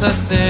necessary.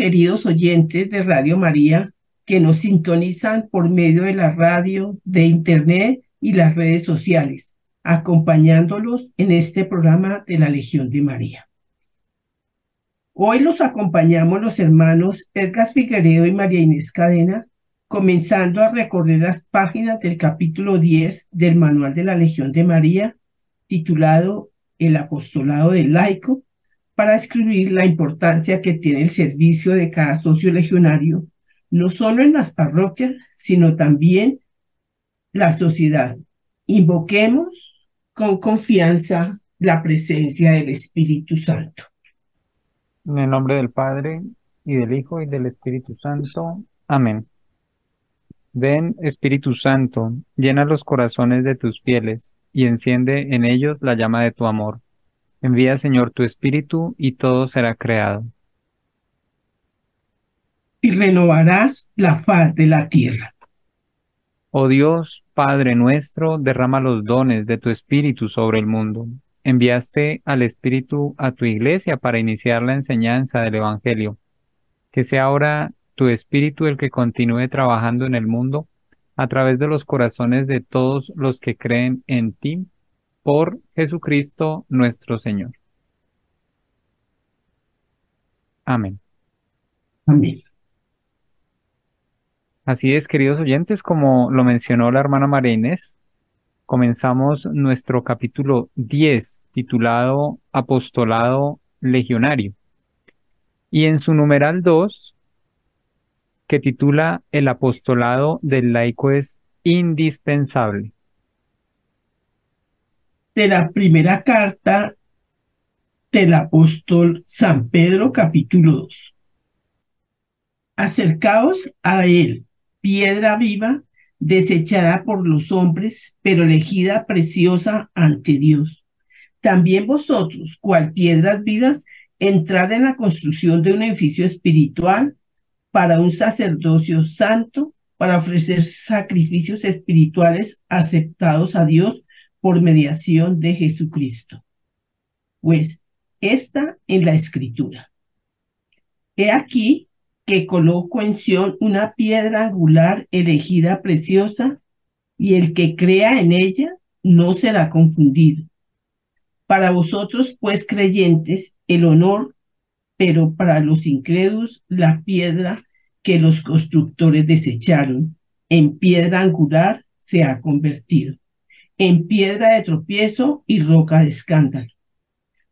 Queridos oyentes de Radio María, que nos sintonizan por medio de la radio, de Internet y las redes sociales, acompañándolos en este programa de la Legión de María. Hoy los acompañamos los hermanos Edgar Figueredo y María Inés Cadena, comenzando a recorrer las páginas del capítulo 10 del Manual de la Legión de María, titulado El Apostolado del Laico, para escribir la importancia que tiene el servicio de cada socio legionario, no solo en las parroquias, sino también la sociedad. Invoquemos con confianza la presencia del Espíritu Santo. En el nombre del Padre, y del Hijo, y del Espíritu Santo. Amén. Ven, Espíritu Santo, llena los corazones de tus fieles, y enciende en ellos la llama de tu amor. Envía, Señor, tu Espíritu y todo será creado. Y renovarás la faz de la tierra. Oh Dios, Padre nuestro, derrama los dones de tu Espíritu sobre el mundo. Enviaste al Espíritu a tu iglesia para iniciar la enseñanza del Evangelio. Que sea ahora tu Espíritu el que continúe trabajando en el mundo a través de los corazones de todos los que creen en ti por Jesucristo nuestro Señor. Amén. Amén. Así es, queridos oyentes, como lo mencionó la hermana María Inés, comenzamos nuestro capítulo 10, titulado Apostolado Legionario. Y en su numeral 2, que titula El apostolado del laico es indispensable de la primera carta del apóstol San Pedro capítulo 2. Acercaos a él, piedra viva, desechada por los hombres, pero elegida preciosa ante Dios. También vosotros, cual piedras vivas, entrad en la construcción de un edificio espiritual para un sacerdocio santo, para ofrecer sacrificios espirituales aceptados a Dios por mediación de Jesucristo. Pues está en la escritura. He aquí que coloco en Sión una piedra angular elegida preciosa, y el que crea en ella no será confundido. Para vosotros, pues, creyentes, el honor, pero para los incrédulos, la piedra que los constructores desecharon, en piedra angular se ha convertido, en piedra de tropiezo y roca de escándalo.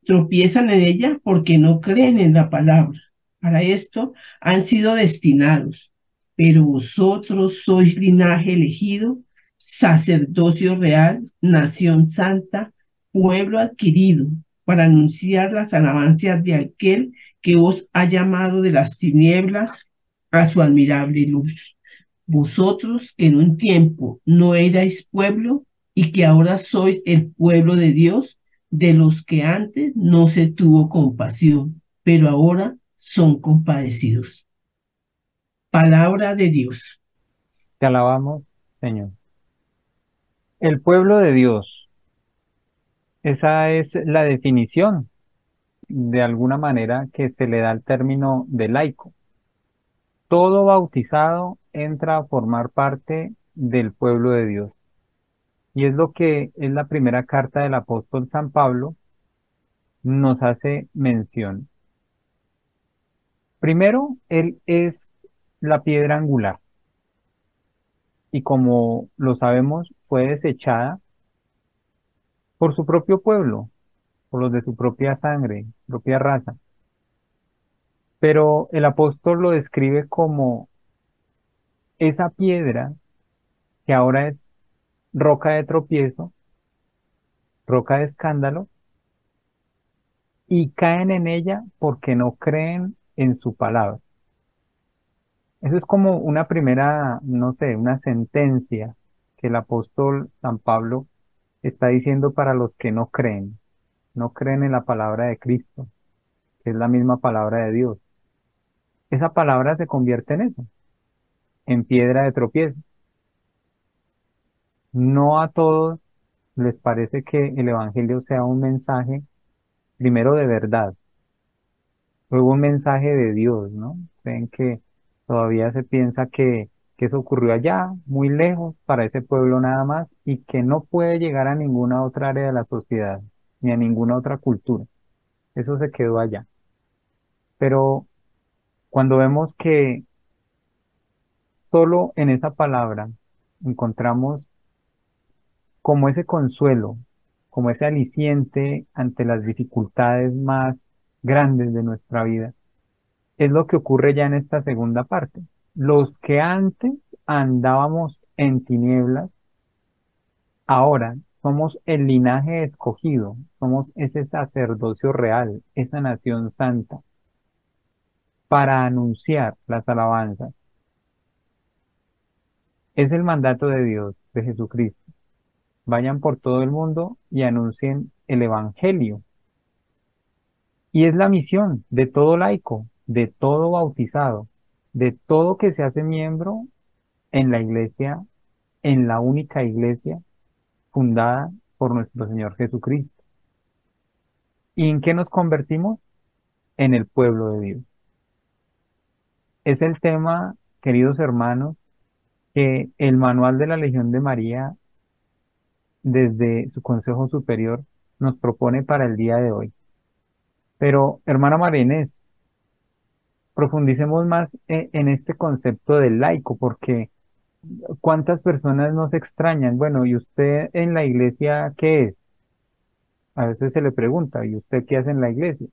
Tropiezan en ella porque no creen en la palabra. Para esto han sido destinados, pero vosotros sois linaje elegido, sacerdocio real, nación santa, pueblo adquirido, para anunciar las alabanzas de aquel que os ha llamado de las tinieblas a su admirable luz. Vosotros que en un tiempo no erais pueblo y que ahora sois el pueblo de Dios, de los que antes no se tuvo compasión, pero ahora son compadecidos. Palabra de Dios. Te alabamos, Señor. El pueblo de Dios. Esa es la definición, de alguna manera, que se le da al término de laico. Todo bautizado entra a formar parte del pueblo de Dios. Y es lo que es la primera carta del apóstol San Pablo nos hace mención. Primero, Él es la piedra angular. Y como lo sabemos, fue desechada por su propio pueblo, por los de su propia sangre, propia raza. Pero el apóstol lo describe como esa piedra que ahora es roca de tropiezo, roca de escándalo, y caen en ella porque no creen en su palabra. Eso es como una primera, no sé, una sentencia que el apóstol San Pablo está diciendo para los que no creen, no creen en la palabra de Cristo, que es la misma palabra de Dios. Esa palabra se convierte en eso, en piedra de tropiezo. No a todos les parece que el Evangelio sea un mensaje, primero de verdad, luego un mensaje de Dios, ¿no? Creen que todavía se piensa que, que eso ocurrió allá, muy lejos, para ese pueblo nada más, y que no puede llegar a ninguna otra área de la sociedad, ni a ninguna otra cultura. Eso se quedó allá. Pero cuando vemos que solo en esa palabra encontramos como ese consuelo, como ese aliciente ante las dificultades más grandes de nuestra vida, es lo que ocurre ya en esta segunda parte. Los que antes andábamos en tinieblas, ahora somos el linaje escogido, somos ese sacerdocio real, esa nación santa, para anunciar las alabanzas. Es el mandato de Dios, de Jesucristo. Vayan por todo el mundo y anuncien el Evangelio, y es la misión de todo laico, de todo bautizado, de todo que se hace miembro en la iglesia, en la única iglesia fundada por nuestro Señor Jesucristo. ¿Y en qué nos convertimos? En el pueblo de Dios. Es el tema, queridos hermanos, que el manual de la Legión de María, desde su Consejo Superior, nos propone para el día de hoy. Pero, hermana Marinés, profundicemos más e, en, este concepto del laico, porque ¿cuántas personas nos extrañan? Bueno, ¿y usted en la iglesia qué es? A veces se le pregunta, ¿y usted qué hace en la iglesia?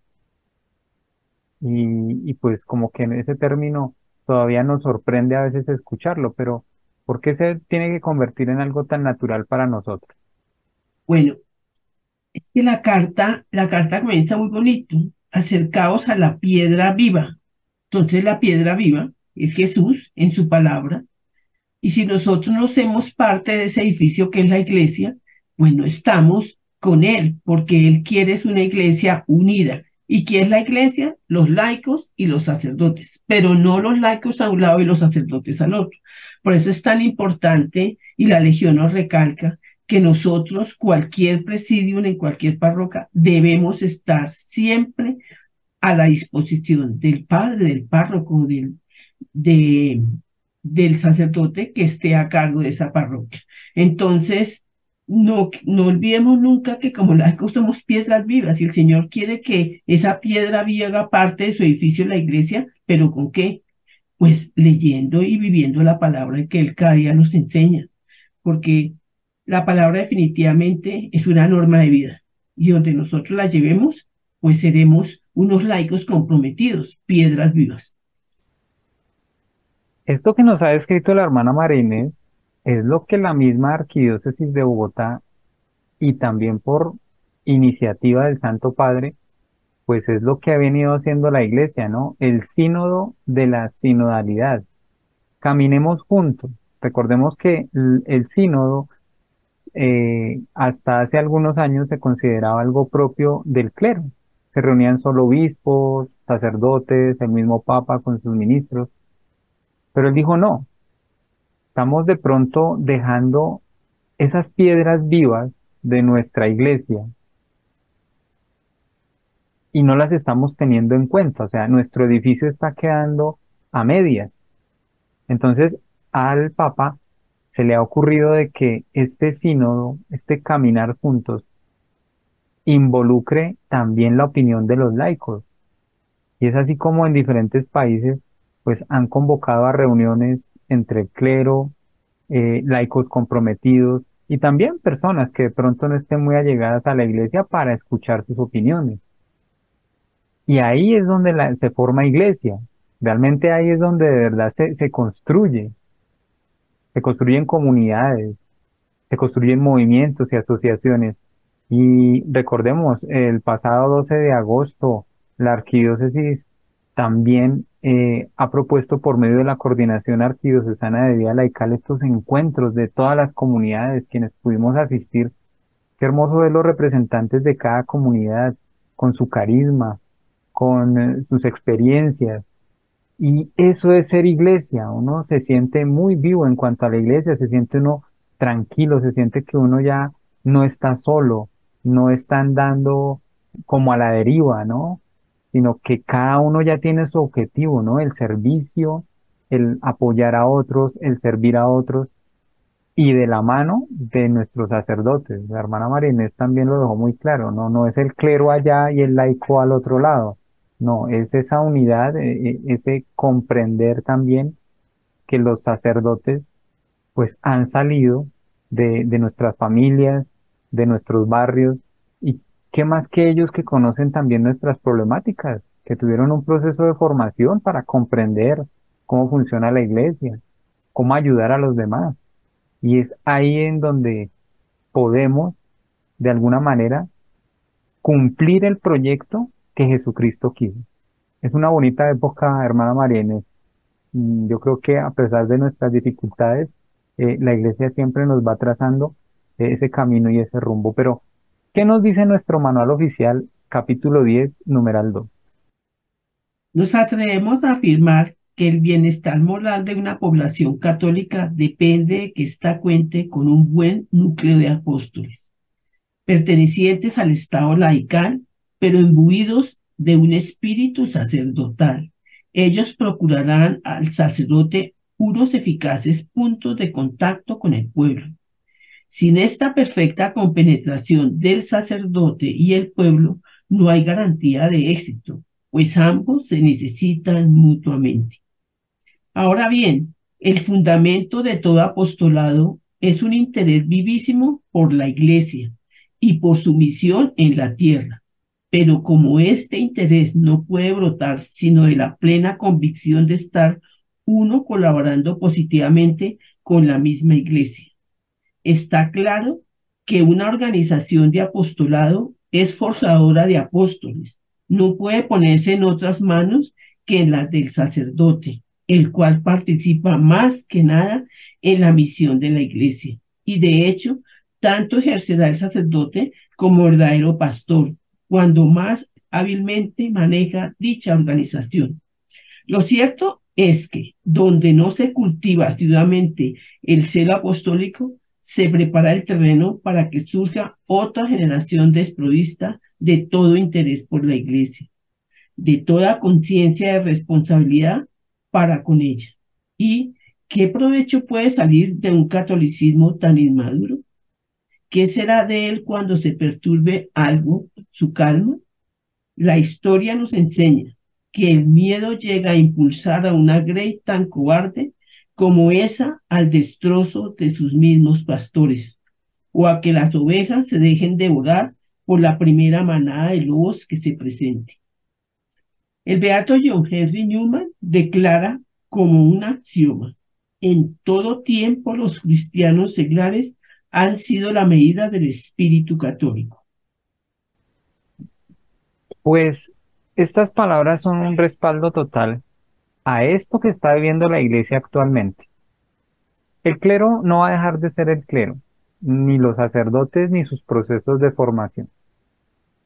Y pues como que en ese término todavía nos sorprende a veces escucharlo, pero ¿por qué se tiene que convertir en algo tan natural para nosotros? Bueno, es que la carta, la carta comienza muy bonito, acercaos a la piedra viva. Entonces la piedra viva es Jesús en su palabra. Y si nosotros no hacemos parte de ese edificio que es la iglesia, pues no estamos con Él, porque Él quiere es una iglesia unida. ¿Y quién es la iglesia? Los laicos y los sacerdotes, pero no los laicos a un lado y los sacerdotes al otro. Por eso es tan importante, y la Legión nos recalca, que nosotros, cualquier presidio en cualquier parroquia, debemos estar siempre a la disposición del padre, del párroco, del, de, del sacerdote que esté a cargo de esa parroquia. Entonces, no, no olvidemos nunca que como laicos somos piedras vivas y el Señor quiere que esa piedra viva haga parte de su edificio, la iglesia, pero ¿con qué? Pues leyendo y viviendo la palabra que Él cada día nos enseña, porque la palabra definitivamente es una norma de vida y donde nosotros la llevemos, pues seremos unos laicos comprometidos, piedras vivas. Esto que nos ha escrito la hermana Marínez es lo que la misma Arquidiócesis de Bogotá y también por iniciativa del Santo Padre, pues es lo que ha venido haciendo la Iglesia, ¿no? El sínodo de la sinodalidad. Caminemos juntos. Recordemos que el, sínodo eh, hasta hace algunos años se consideraba algo propio del clero. Se reunían solo obispos, sacerdotes, el mismo Papa con sus ministros. Pero él dijo no, estamos de pronto dejando esas piedras vivas de nuestra iglesia y no las estamos teniendo en cuenta. O sea, nuestro edificio está quedando a medias. Entonces, al Papa se le ha ocurrido de que este sínodo, este caminar juntos, involucre también la opinión de los laicos. Y es así como en diferentes países, pues han convocado a reuniones entre clero, eh, laicos comprometidos y también personas que de pronto no estén muy allegadas a la iglesia para escuchar sus opiniones. Y ahí es donde se forma iglesia. Realmente ahí es donde de verdad se, se construye. Se construyen comunidades, se construyen movimientos y asociaciones. Y recordemos, el pasado 12 de agosto, la arquidiócesis también eh, ha propuesto por medio de la Coordinación Arquidiocesana de Vida Laical estos encuentros de todas las comunidades quienes pudimos asistir. Qué hermoso ver los representantes de cada comunidad con su carisma, con eh, sus experiencias. Y eso es ser iglesia. Uno se siente muy vivo en cuanto a la iglesia, se siente uno tranquilo, se siente que uno ya no está solo, no está andando como a la deriva, ¿no? sino que cada uno ya tiene su objetivo, ¿no? El servicio, el apoyar a otros, el servir a otros, y de la mano de nuestros sacerdotes. La hermana Marinés también lo dejó muy claro, ¿no? No es el clero allá y el laico al otro lado, no, es esa unidad, e, e, ese comprender también que los sacerdotes pues han salido de, nuestras familias, de nuestros barrios, ¿Qué más que ellos que conocen también nuestras problemáticas, que tuvieron un proceso de formación para comprender cómo funciona la iglesia, cómo ayudar a los demás? Y es ahí en donde podemos, de alguna manera, cumplir el proyecto que Jesucristo quiso. Es una bonita época, hermana Mariene. Mm, yo creo que a pesar de nuestras dificultades, eh, la iglesia siempre nos va trazando eh, ese camino y ese rumbo, pero ¿Qué nos dice nuestro manual oficial, capítulo 10, numeral 2? Nos atrevemos a afirmar que el bienestar moral de una población católica depende de que ésta cuente con un buen núcleo de apóstoles, pertenecientes al Estado laical, pero imbuidos de un espíritu sacerdotal. Ellos procurarán al sacerdote unos eficaces puntos de contacto con el pueblo sin esta perfecta compenetración del sacerdote y el pueblo, no hay garantía de éxito, pues ambos se necesitan mutuamente. Ahora bien, el fundamento de todo apostolado es un interés vivísimo por la Iglesia y por su misión en la tierra. Pero como este interés no puede brotar sino de la plena convicción de estar uno colaborando positivamente con la misma Iglesia está claro que una organización de apostolado es forjadora de apóstoles. No puede ponerse en otras manos que en las del sacerdote, el cual participa más que nada en la misión de la iglesia. Y de hecho, tanto ejercerá el sacerdote como verdadero pastor, cuando más hábilmente maneja dicha organización. Lo cierto es que donde no se cultiva asiduamente el celo apostólico, se prepara el terreno para que surja otra generación desprovista de todo interés por la iglesia, de toda conciencia de responsabilidad para con ella. ¿Y qué provecho puede salir de un catolicismo tan inmaduro? ¿Qué será de él cuando se perturbe algo su calma? La historia nos enseña que el miedo llega a impulsar a una Grey tan cobarde como esa al destrozo de sus mismos pastores, o a que las ovejas se dejen devorar por la primera manada de lobos que se presente. El beato John Henry Newman declara como un axioma, en todo tiempo los cristianos seglares han sido la medida del espíritu católico. Pues estas palabras son un respaldo total a esto que está viviendo la iglesia actualmente. El clero no va a dejar de ser el clero, ni los sacerdotes ni sus procesos de formación.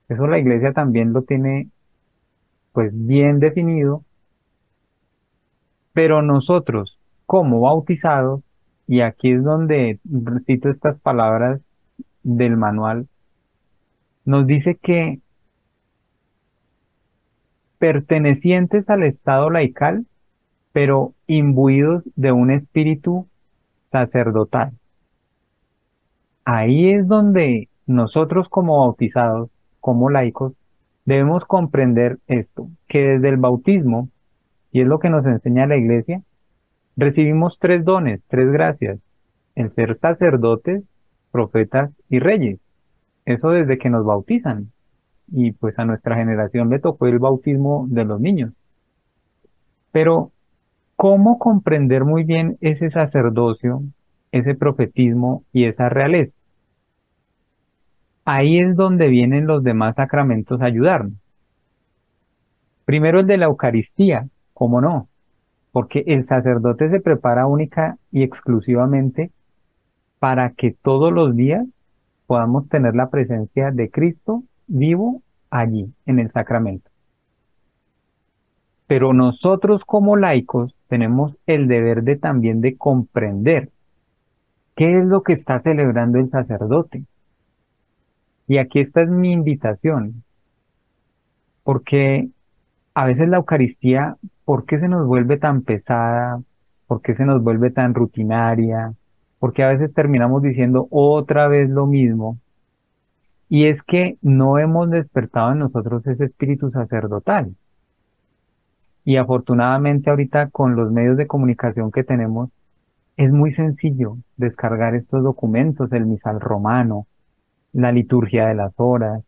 Eso la iglesia también lo tiene pues bien definido, pero nosotros como bautizados, y aquí es donde cito estas palabras del manual, nos dice que pertenecientes al Estado laical, pero imbuidos de un espíritu sacerdotal. Ahí es donde nosotros como bautizados, como laicos, debemos comprender esto, que desde el bautismo, y es lo que nos enseña la iglesia, recibimos tres dones, tres gracias, el ser sacerdotes, profetas y reyes. Eso desde que nos bautizan y pues a nuestra generación le tocó el bautismo de los niños. Pero, ¿cómo comprender muy bien ese sacerdocio, ese profetismo y esa realeza? Ahí es donde vienen los demás sacramentos a ayudarnos. Primero el de la Eucaristía, ¿cómo no? Porque el sacerdote se prepara única y exclusivamente para que todos los días podamos tener la presencia de Cristo vivo allí, en el sacramento. Pero nosotros como laicos tenemos el deber de también de comprender qué es lo que está celebrando el sacerdote. Y aquí esta es mi invitación, porque a veces la Eucaristía, ¿por qué se nos vuelve tan pesada? ¿Por qué se nos vuelve tan rutinaria? Porque a veces terminamos diciendo otra vez lo mismo y es que no hemos despertado en nosotros ese espíritu sacerdotal. Y afortunadamente ahorita con los medios de comunicación que tenemos, es muy sencillo descargar estos documentos, el misal romano, la liturgia de las horas,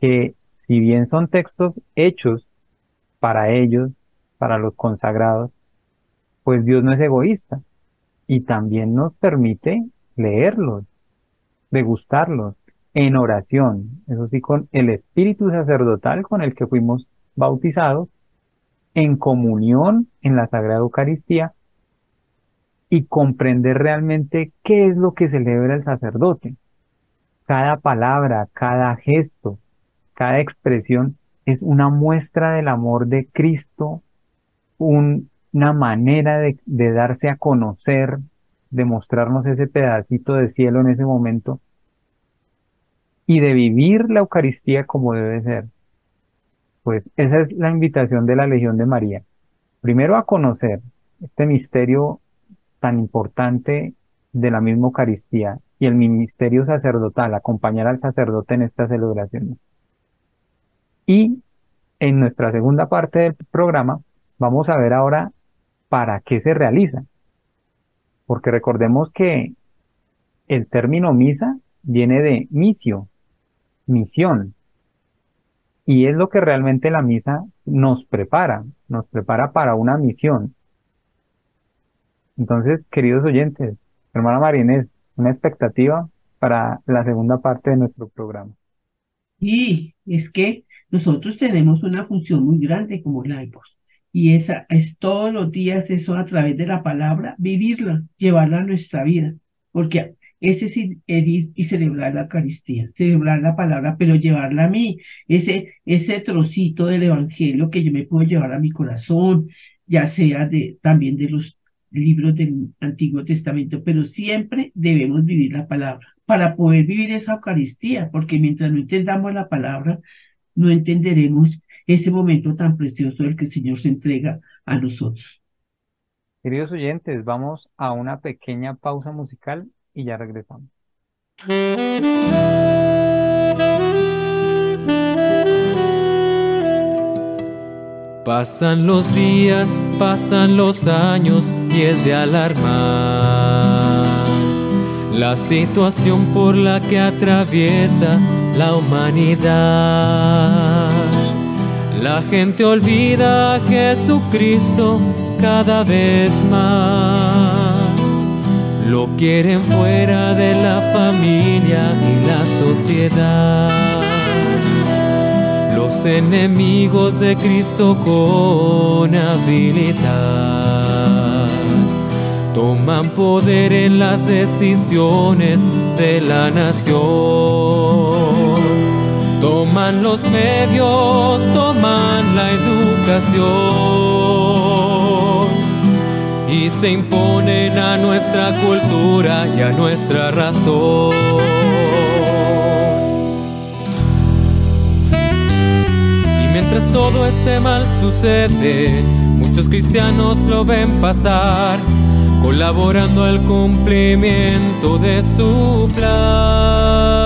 que si bien son textos hechos para ellos, para los consagrados, pues Dios no es egoísta y también nos permite leerlos, degustarlos, en oración, eso sí, con el espíritu sacerdotal con el que fuimos bautizados, en comunión en la Sagrada Eucaristía y comprender realmente qué es lo que celebra el sacerdote. Cada palabra, cada gesto, cada expresión es una muestra del amor de Cristo, una manera de, de darse a conocer, de mostrarnos ese pedacito de cielo en ese momento y de vivir la Eucaristía como debe ser. Pues esa es la invitación de la Legión de María. Primero a conocer este misterio tan importante de la misma Eucaristía y el ministerio sacerdotal, acompañar al sacerdote en esta celebración. Y en nuestra segunda parte del programa vamos a ver ahora para qué se realiza. Porque recordemos que el término misa viene de misio, misión. Y es lo que realmente la misa nos prepara, nos prepara para una misión. Entonces, queridos oyentes, hermana Marinés, una expectativa para la segunda parte de nuestro programa. Y es que nosotros tenemos una función muy grande como laicos. Y esa es todos los días eso a través de la palabra, vivirla, llevarla a nuestra vida. Porque ese es ir y celebrar la Eucaristía, celebrar la palabra, pero llevarla a mí, ese, ese trocito del Evangelio que yo me puedo llevar a mi corazón, ya sea de, también de los libros del Antiguo Testamento, pero siempre debemos vivir la palabra para poder vivir esa Eucaristía, porque mientras no entendamos la palabra, no entenderemos ese momento tan precioso del que el Señor se entrega a nosotros. Queridos oyentes, vamos a una pequeña pausa musical y ya regresamos. Pasan los días, pasan los años y es de alarmar la situación por la que atraviesa la humanidad. La gente olvida a Jesucristo cada vez más. Lo quieren fuera de la familia y la sociedad enemigos de Cristo con habilidad. Toman poder en las decisiones de la nación. Toman los medios, toman la educación. Y se imponen a nuestra cultura y a nuestra razón. mientras todo este mal sucede, muchos cristianos lo ven pasar, colaborando al cumplimiento de su plan.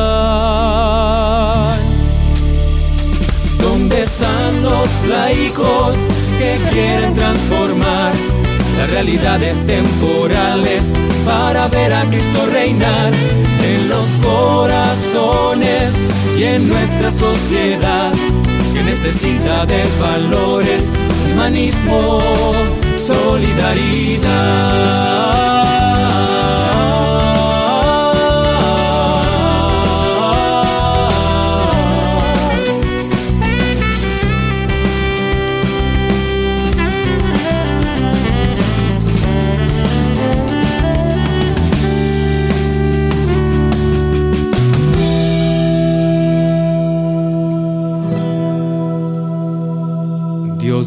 Realidades temporales para ver a Cristo reinar en los corazones y en nuestra sociedad? necesita de valores, humanismo, solidaridad.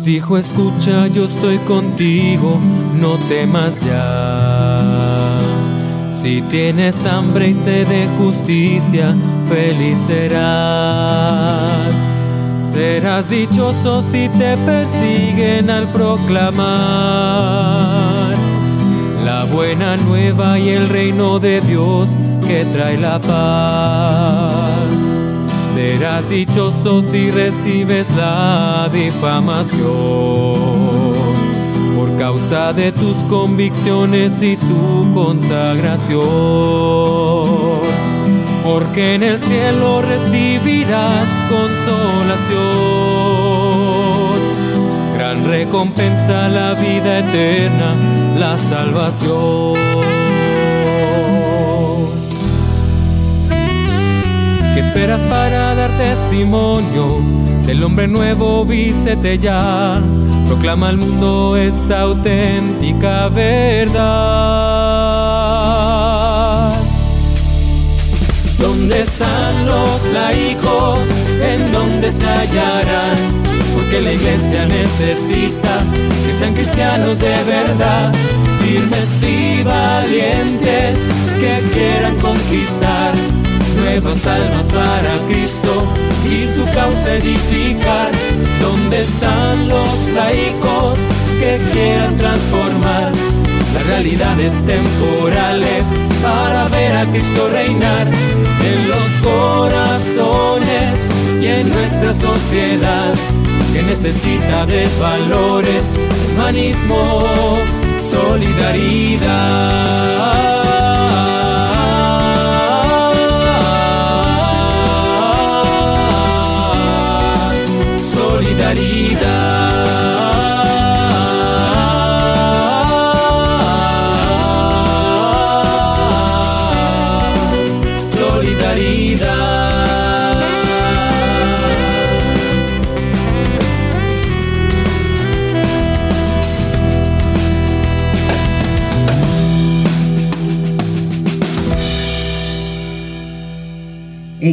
Dijo, escucha, yo estoy contigo, no temas ya. Si tienes hambre y sed de justicia, feliz serás. Serás dichoso si te persiguen al proclamar la buena nueva y el reino de Dios que trae la paz. Serás dichoso si recibes la difamación por causa de tus convicciones y tu consagración. Porque en el cielo recibirás consolación. Gran recompensa la vida eterna, la salvación. Esperas para dar testimonio del hombre nuevo? Vístete ya, proclama al mundo esta auténtica verdad. ¿Dónde están los laicos? ¿En dónde se hallarán? Porque la iglesia necesita que sean cristianos de verdad, firmes y valientes que quieran conquistar nuevas almas para Cristo y su causa edificar. ¿Dónde están los laicos que quieran transformar las realidades temporales para ver a Cristo reinar en los corazones y en nuestra sociedad que necesita de valores, humanismo, solidaridad?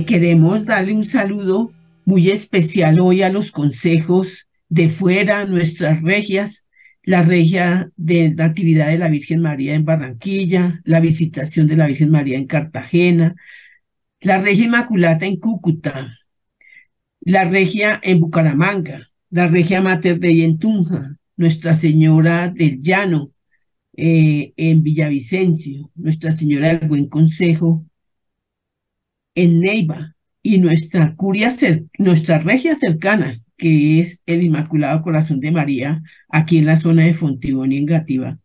Queremos darle un saludo muy especial hoy a los consejos de fuera, nuestras regias, la regia de la de la Virgen María en Barranquilla, la visitación de la Virgen María en Cartagena, la regia Inmaculata en Cúcuta, la regia en Bucaramanga, la Regia Mater de Yentunja, Nuestra Señora del Llano eh, en Villavicencio, Nuestra Señora del Buen Consejo en Neiva y nuestra curia, nuestra regia cercana, que es el Inmaculado Corazón de María, aquí en la zona de Fontibón y en Gativa.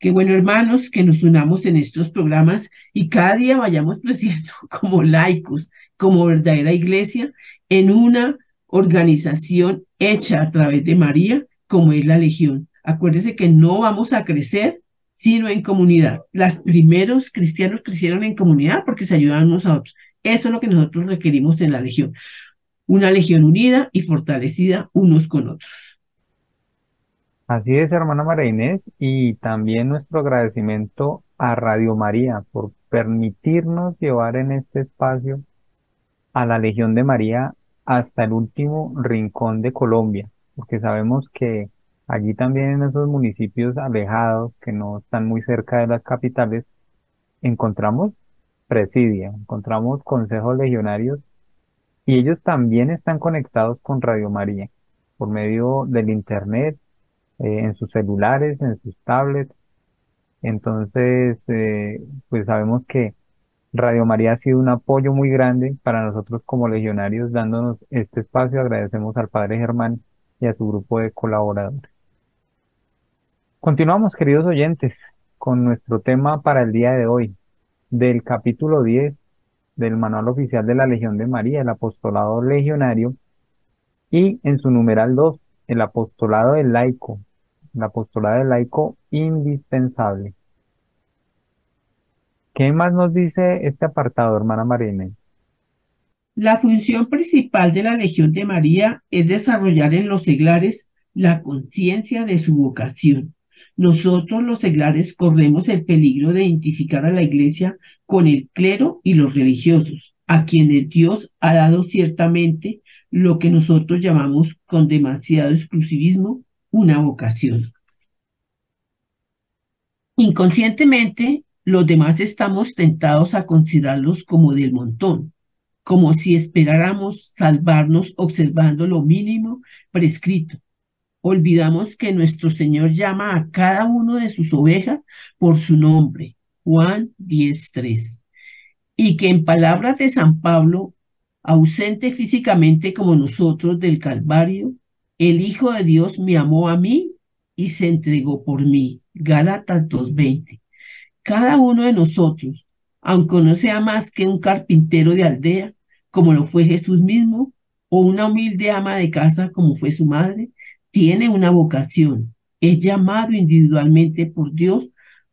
Qué bueno, hermanos, que nos unamos en estos programas y cada día vayamos creciendo como laicos, como verdadera iglesia, en una organización hecha a través de María, como es la Legión. Acuérdese que no vamos a crecer sino en comunidad. Los primeros cristianos crecieron en comunidad porque se ayudaban unos a otros. Eso es lo que nosotros requerimos en la Legión. Una Legión unida y fortalecida unos con otros. Así es, hermana María Inés, y también nuestro agradecimiento a Radio María por permitirnos llevar en este espacio a la Legión de María hasta el último rincón de Colombia, porque sabemos que allí también en esos municipios alejados, que no están muy cerca de las capitales, encontramos presidia, encontramos consejos legionarios y ellos también están conectados con Radio María por medio del Internet, eh, en sus celulares, en sus tablets. Entonces, eh, pues sabemos que Radio María ha sido un apoyo muy grande para nosotros como legionarios, dándonos este espacio. Agradecemos al Padre Germán y a su grupo de colaboradores. Continuamos, queridos oyentes, con nuestro tema para el día de hoy, del capítulo 10 del Manual Oficial de la Legión de María, el Apostolado Legionario, y en su numeral 2, el Apostolado del Laico, el Apostolado del Laico indispensable. ¿Qué más nos dice este apartado, hermana Marina? La función principal de la Legión de María es desarrollar en los seglares la conciencia de su vocación nosotros los seglares corremos el peligro de identificar a la iglesia con el clero y los religiosos, a quienes Dios ha dado ciertamente lo que nosotros llamamos con demasiado exclusivismo una vocación. Inconscientemente, los demás estamos tentados a considerarlos como del montón, como si esperáramos salvarnos observando lo mínimo prescrito, olvidamos que nuestro Señor llama a cada uno de sus ovejas por su nombre, Juan 10.3, y que en palabras de San Pablo, ausente físicamente como nosotros del Calvario, el Hijo de Dios me amó a mí y se entregó por mí. Gálatas 2.20. Cada uno de nosotros, aunque no sea más que un carpintero de aldea, como lo fue Jesús mismo, o una humilde ama de casa, como fue su madre, tiene una vocación, es llamado individualmente por Dios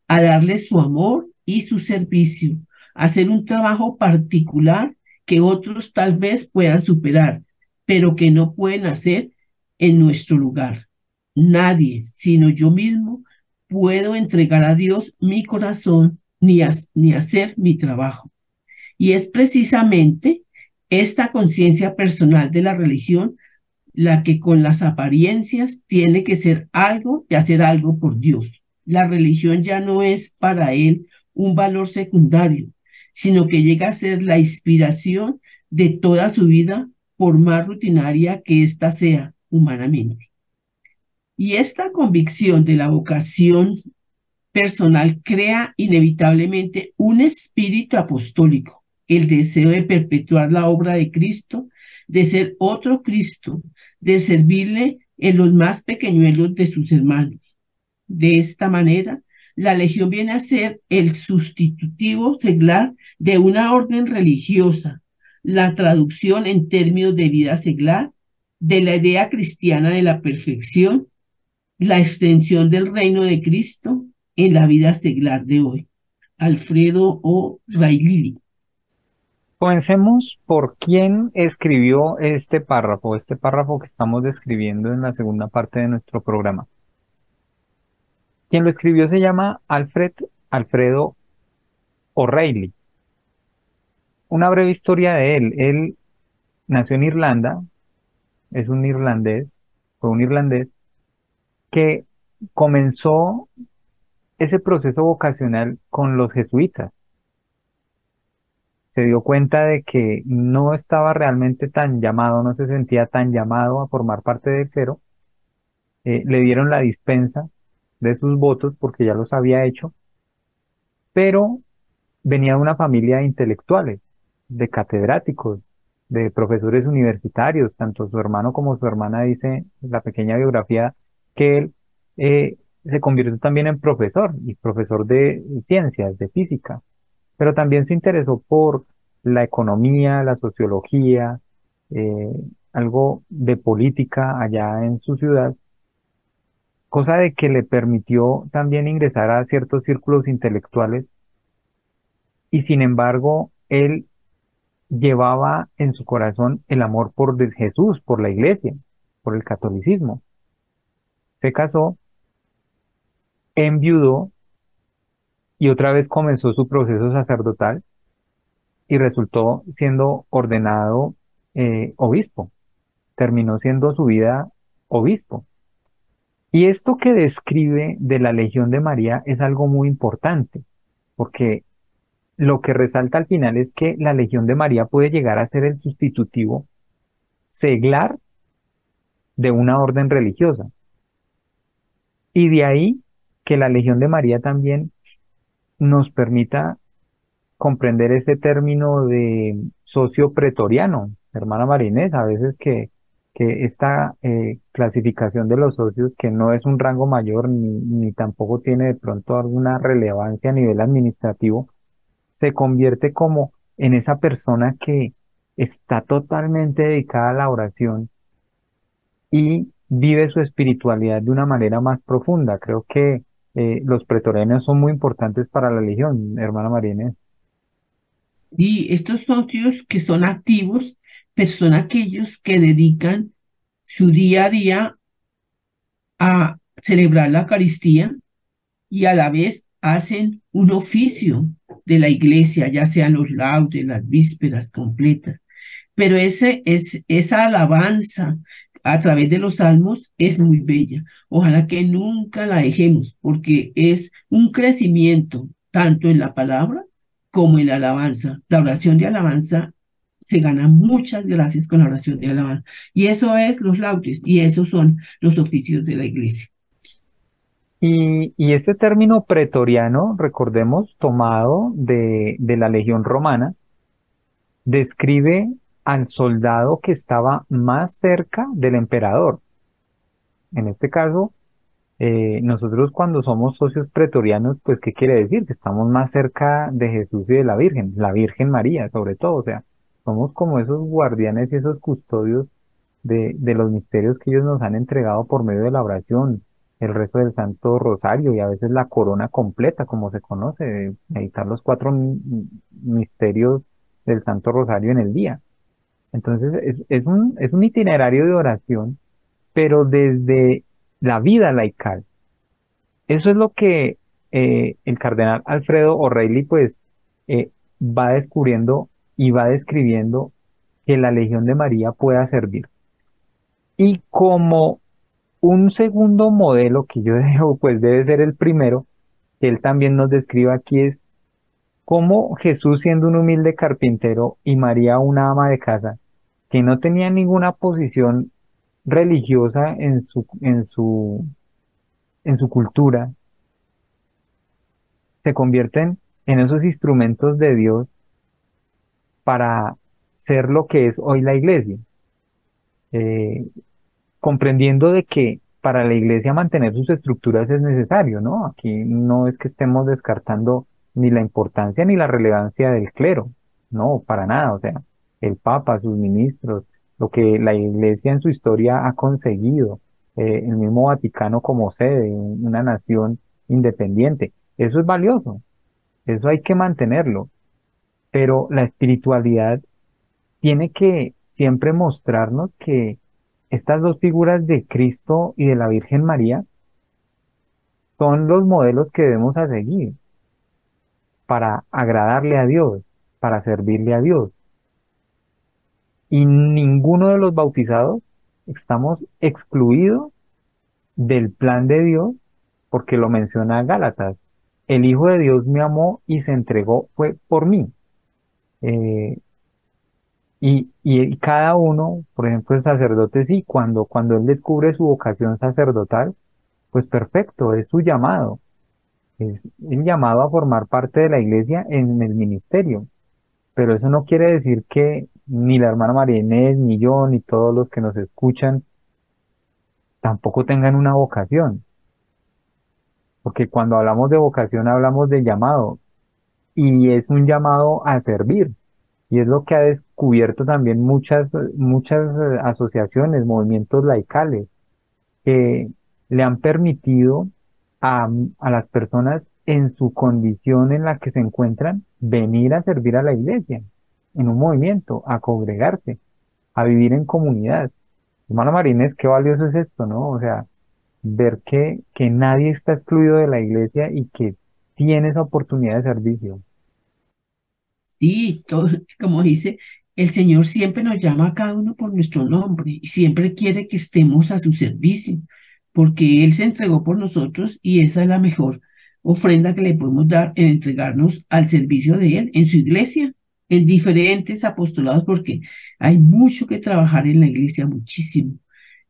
a darle su amor y su servicio, a hacer un trabajo particular que otros tal vez puedan superar, pero que no pueden hacer en nuestro lugar. Nadie, sino yo mismo, puedo entregar a Dios mi corazón ni, ni hacer mi trabajo. Y es precisamente esta conciencia personal de la religión la que con las apariencias tiene que ser algo y hacer algo por Dios. La religión ya no es para él un valor secundario, sino que llega a ser la inspiración de toda su vida, por más rutinaria que ésta sea humanamente. Y esta convicción de la vocación personal crea inevitablemente un espíritu apostólico, el deseo de perpetuar la obra de Cristo, de ser otro Cristo, de servirle en los más pequeñuelos de sus hermanos. De esta manera, la legión viene a ser el sustitutivo seglar de una orden religiosa, la traducción en términos de vida seglar de la idea cristiana de la perfección, la extensión del reino de Cristo en la vida seglar de hoy. Alfredo O. Railili. Comencemos por quién escribió este párrafo, este párrafo que estamos describiendo en la segunda parte de nuestro programa. Quien lo escribió se llama Alfred Alfredo O'Reilly. Una breve historia de él. Él nació en Irlanda, es un irlandés, fue un irlandés que comenzó ese proceso vocacional con los jesuitas se dio cuenta de que no estaba realmente tan llamado, no se sentía tan llamado a formar parte del clero, eh, le dieron la dispensa de sus votos porque ya los había hecho, pero venía de una familia de intelectuales, de catedráticos, de profesores universitarios, tanto su hermano como su hermana dice la pequeña biografía que él eh, se convirtió también en profesor y profesor de ciencias, de física, pero también se interesó por la economía, la sociología, eh, algo de política allá en su ciudad, cosa de que le permitió también ingresar a ciertos círculos intelectuales y sin embargo él llevaba en su corazón el amor por Jesús, por la iglesia, por el catolicismo. Se casó, enviudó y otra vez comenzó su proceso sacerdotal y resultó siendo ordenado eh, obispo. Terminó siendo su vida obispo. Y esto que describe de la Legión de María es algo muy importante, porque lo que resalta al final es que la Legión de María puede llegar a ser el sustitutivo seglar de una orden religiosa. Y de ahí que la Legión de María también nos permita comprender ese término de socio pretoriano, hermana Marinés, a veces que, que esta eh, clasificación de los socios, que no es un rango mayor ni, ni tampoco tiene de pronto alguna relevancia a nivel administrativo, se convierte como en esa persona que está totalmente dedicada a la oración y vive su espiritualidad de una manera más profunda. Creo que eh, los pretorianos son muy importantes para la legión, hermana Marínez. Y estos socios que son activos, pues son aquellos que dedican su día a día a celebrar la Eucaristía y a la vez hacen un oficio de la iglesia, ya sean los laudes, las vísperas completas. Pero ese, es, esa alabanza a través de los salmos es muy bella. Ojalá que nunca la dejemos, porque es un crecimiento tanto en la palabra como en la alabanza. La oración de alabanza se gana muchas gracias con la oración de alabanza. Y eso es los laudes, y esos son los oficios de la iglesia. Y, este término pretoriano, recordemos, tomado de, de la legión romana, describe al soldado que estaba más cerca del emperador. En este caso, eh, nosotros cuando somos socios pretorianos, pues, ¿qué quiere decir? Que estamos más cerca de Jesús y de la Virgen, la Virgen María, sobre todo, o sea, somos como esos guardianes y esos custodios de, de los misterios que ellos nos han entregado por medio de la oración, el resto del Santo Rosario y a veces la corona completa, como se conoce, meditar los cuatro misterios del Santo Rosario en el día. Entonces es, un, es un itinerario de oración, pero desde la vida laical. Eso es lo que eh, el cardenal Alfredo O'Reilly pues eh, va descubriendo y va describiendo que la Legión de María pueda servir. Y como un segundo modelo que yo dejo, pues debe ser el primero, que él también nos describe aquí, es cómo Jesús siendo un humilde carpintero y María una ama de casa, que no tenía ninguna posición religiosa en su, en su, en su cultura, se convierten en esos instrumentos de Dios para ser lo que es hoy la iglesia. Eh, comprendiendo de que para la iglesia mantener sus estructuras es necesario, ¿no? Aquí no es que estemos descartando ni la importancia ni la relevancia del clero, no, para nada, o sea, el Papa, sus ministros, lo que la iglesia en su historia ha conseguido, eh, el mismo Vaticano como sede, una nación independiente, eso es valioso, eso hay que mantenerlo, pero la espiritualidad tiene que siempre mostrarnos que estas dos figuras de Cristo y de la Virgen María son los modelos que debemos seguir para agradarle a Dios, para servirle a Dios. Y ninguno de los bautizados estamos excluidos del plan de Dios porque lo menciona Gálatas. El Hijo de Dios me amó y se entregó fue por mí. Eh, y, y, cada uno, por ejemplo, el sacerdote sí, cuando, cuando él descubre su vocación sacerdotal, pues perfecto, es su llamado. Es el llamado a formar parte de la iglesia en el ministerio. Pero eso no quiere decir que ni la hermana María Inés, ni yo, ni todos los que nos escuchan tampoco tengan una vocación. Porque cuando hablamos de vocación hablamos de llamado. Y es un llamado a servir. Y es lo que ha descubierto también muchas, muchas eh, asociaciones, movimientos laicales, que le han permitido a, a las personas en su condición en la que se encuentran venir a servir a la iglesia, en un movimiento, a congregarse, a vivir en comunidad. Hermano Marínez, qué valioso es esto, ¿no? O sea, ver que, que nadie está excluido de la iglesia y que tiene esa oportunidad de servicio. Sí, todo, como dice, el Señor siempre nos llama a cada uno por nuestro nombre y siempre quiere que estemos a su servicio, porque Él se entregó por nosotros y esa es la mejor ofrenda que le podemos dar en entregarnos al servicio de Él en su iglesia, en diferentes apostolados, porque hay mucho que trabajar en la iglesia, muchísimo.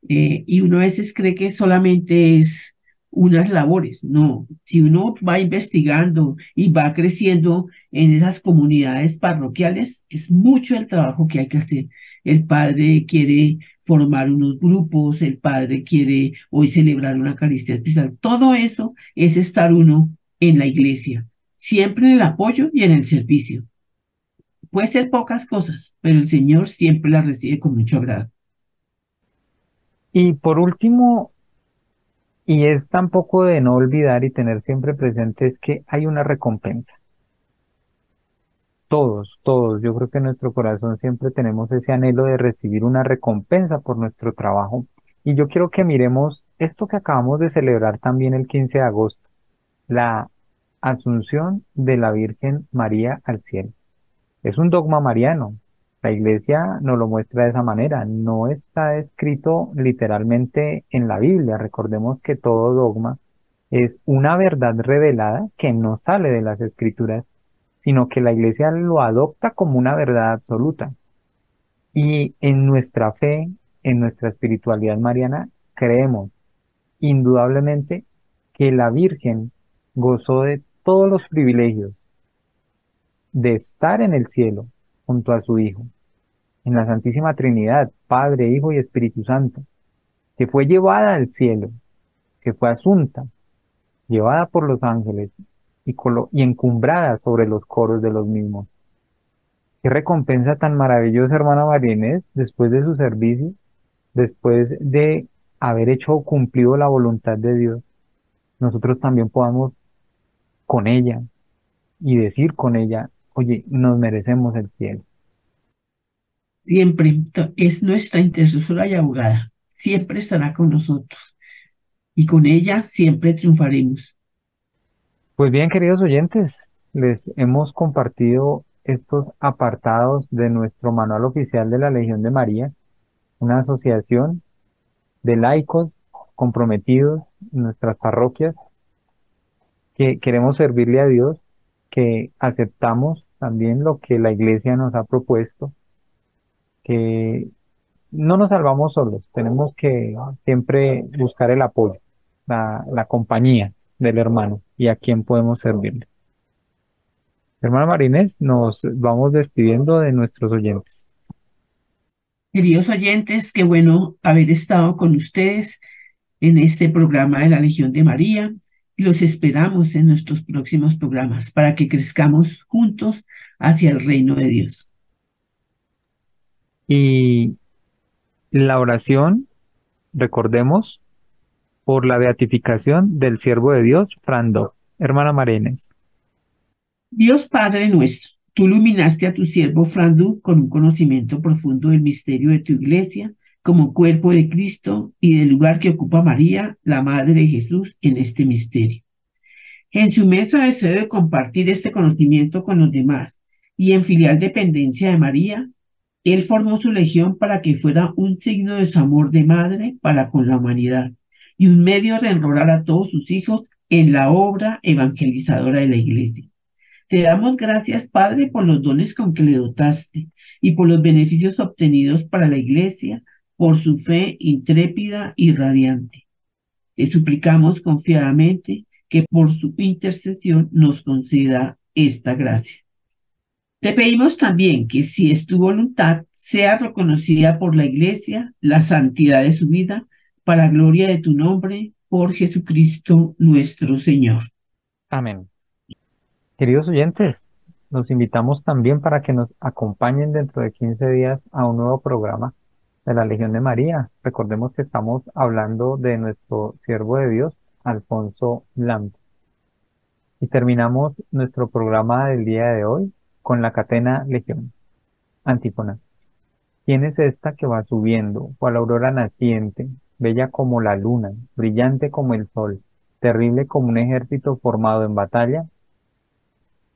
Eh, y uno a veces cree que solamente es unas labores. No, si uno va investigando y va creciendo en esas comunidades parroquiales, es mucho el trabajo que hay que hacer. El padre quiere formar unos grupos, el padre quiere hoy celebrar una Eucaristía especial. Todo eso es estar uno en la iglesia, siempre en el apoyo y en el servicio. Puede ser pocas cosas, pero el Señor siempre las recibe con mucho agrado. Y por último, y es tampoco de no olvidar y tener siempre presente es que hay una recompensa. Todos, todos, yo creo que en nuestro corazón siempre tenemos ese anhelo de recibir una recompensa por nuestro trabajo. Y yo quiero que miremos esto que acabamos de celebrar también el 15 de agosto, la asunción de la Virgen María al cielo. Es un dogma mariano, la iglesia nos lo muestra de esa manera, no está escrito literalmente en la Biblia. Recordemos que todo dogma es una verdad revelada que no sale de las escrituras, sino que la iglesia lo adopta como una verdad absoluta. Y en nuestra fe, en nuestra espiritualidad mariana, creemos indudablemente que la Virgen gozó de todos los privilegios de estar en el cielo junto a su Hijo, en la Santísima Trinidad, Padre, Hijo y Espíritu Santo, que fue llevada al cielo, que fue asunta, llevada por los ángeles y, y encumbrada sobre los coros de los mismos. Qué recompensa tan maravillosa, hermana María después de su servicio, después de haber hecho cumplido la voluntad de Dios, nosotros también podamos con ella y decir con ella, oye, nos merecemos el cielo. Siempre es nuestra intercesora y abogada, siempre estará con nosotros. Y con ella siempre triunfaremos. Pues bien, queridos oyentes, les hemos compartido estos apartados de nuestro manual oficial de la Legión de María, una asociación de laicos comprometidos en nuestras parroquias, que queremos servirle a Dios, que aceptamos también lo que la Iglesia nos ha propuesto que no nos salvamos solos, tenemos que siempre buscar el apoyo, la, compañía del hermano y a quien podemos servirle. Hermano Marínez, nos vamos despidiendo de nuestros oyentes. Queridos oyentes, qué bueno haber estado con ustedes en este programa de la Legión de María los esperamos en nuestros próximos programas para que crezcamos juntos hacia el reino de Dios. Y la oración, recordemos, por la beatificación del siervo de Dios, Frando. Hermana Marenes. Dios Padre nuestro, tú iluminaste a tu siervo Frando con un conocimiento profundo del misterio de tu iglesia, como cuerpo de Cristo y del lugar que ocupa María, la Madre de Jesús, en este misterio. En su mesa deseo de compartir este conocimiento con los demás y en filial dependencia de María, él formó su legión para que fuera un signo de su amor de madre para con la humanidad y un medio de enrolar a todos sus hijos en la obra evangelizadora de la iglesia. Te damos gracias, Padre, por los dones con que le dotaste y por los beneficios obtenidos para la Iglesia, por su fe intrépida y radiante. Te suplicamos confiadamente que por su intercesión nos conceda esta gracia. Te pedimos también que si es tu voluntad, sea reconocida por la Iglesia la santidad de su vida, para gloria de tu nombre, por Jesucristo nuestro Señor. Amén. Queridos oyentes, los invitamos también para que nos acompañen dentro de 15 días a un nuevo programa de la Legión de María. Recordemos que estamos hablando de nuestro siervo de Dios, Alfonso Lamp. Y terminamos nuestro programa del día de hoy con la catena Legión. Antífona. ¿Quién es esta que va subiendo, cual aurora naciente, bella como la luna, brillante como el sol, terrible como un ejército formado en batalla?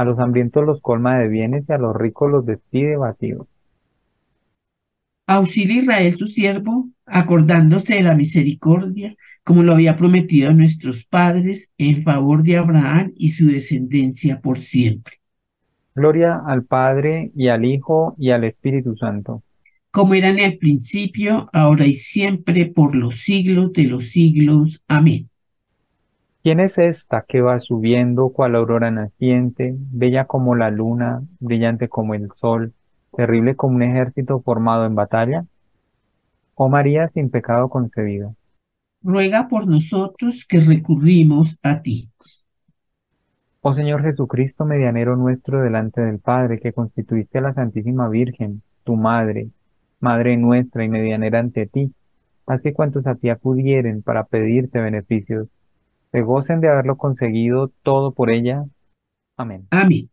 A los hambrientos los colma de bienes y a los ricos los despide batidos. Auxilia Israel su siervo, acordándose de la misericordia, como lo había prometido a nuestros padres, en favor de Abraham y su descendencia por siempre. Gloria al Padre y al Hijo y al Espíritu Santo. Como era en el principio, ahora y siempre, por los siglos de los siglos. Amén. ¿Quién es esta que va subiendo cual aurora naciente, bella como la luna, brillante como el sol, terrible como un ejército formado en batalla? Oh María sin pecado concebida. Ruega por nosotros que recurrimos a ti. Oh Señor Jesucristo, medianero nuestro delante del Padre, que constituiste a la Santísima Virgen, tu Madre, Madre nuestra y medianera ante ti, haz que cuantos a ti acudieren para pedirte beneficios, se gocen de haberlo conseguido todo por ella. Amén. Amén.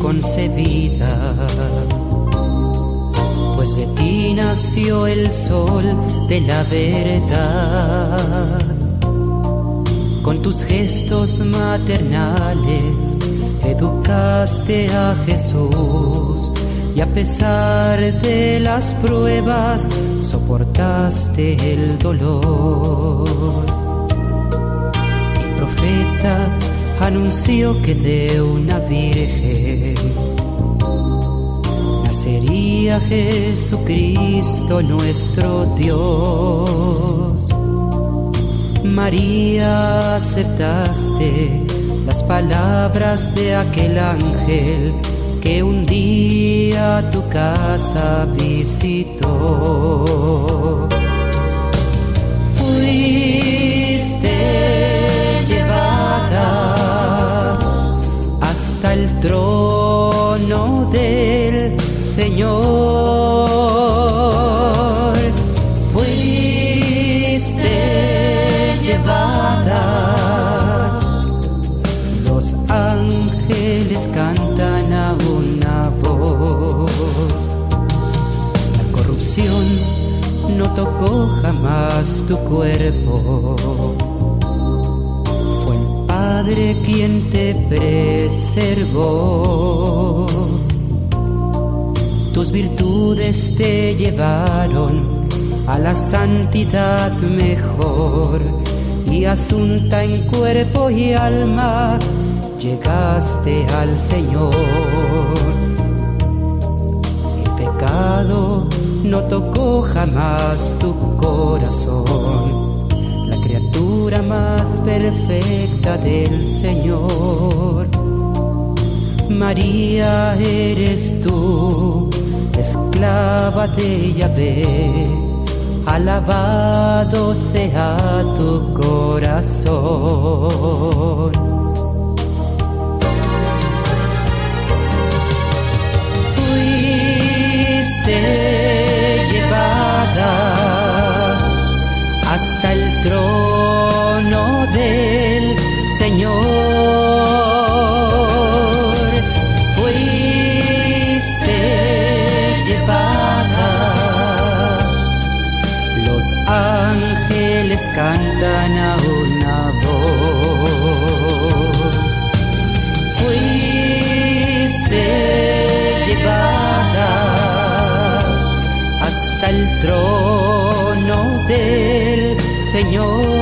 Concebida, pues de ti nació el sol de la verdad. Con tus gestos maternales educaste a Jesús y a pesar de las pruebas soportaste el dolor. El profeta anunció que de una virgen nacería Jesucristo nuestro Dios. María, aceptaste las palabras de aquel ángel que un día tu casa visitó. Fuiste trono del Señor. Fuiste llevada, los ángeles cantan a una voz. La corrupción no tocó jamás tu cuerpo Padre quien te preservó. Tus virtudes te llevaron a la santidad mejor y asunta en cuerpo y alma llegaste al Señor. El pecado no tocó jamás tu corazón más perfecta del Señor. María eres tú, esclava de Yahvé, alabado sea tu corazón. Fuiste llevada hasta el trono cantan a una voz. Fuiste llevada hasta el trono del Señor.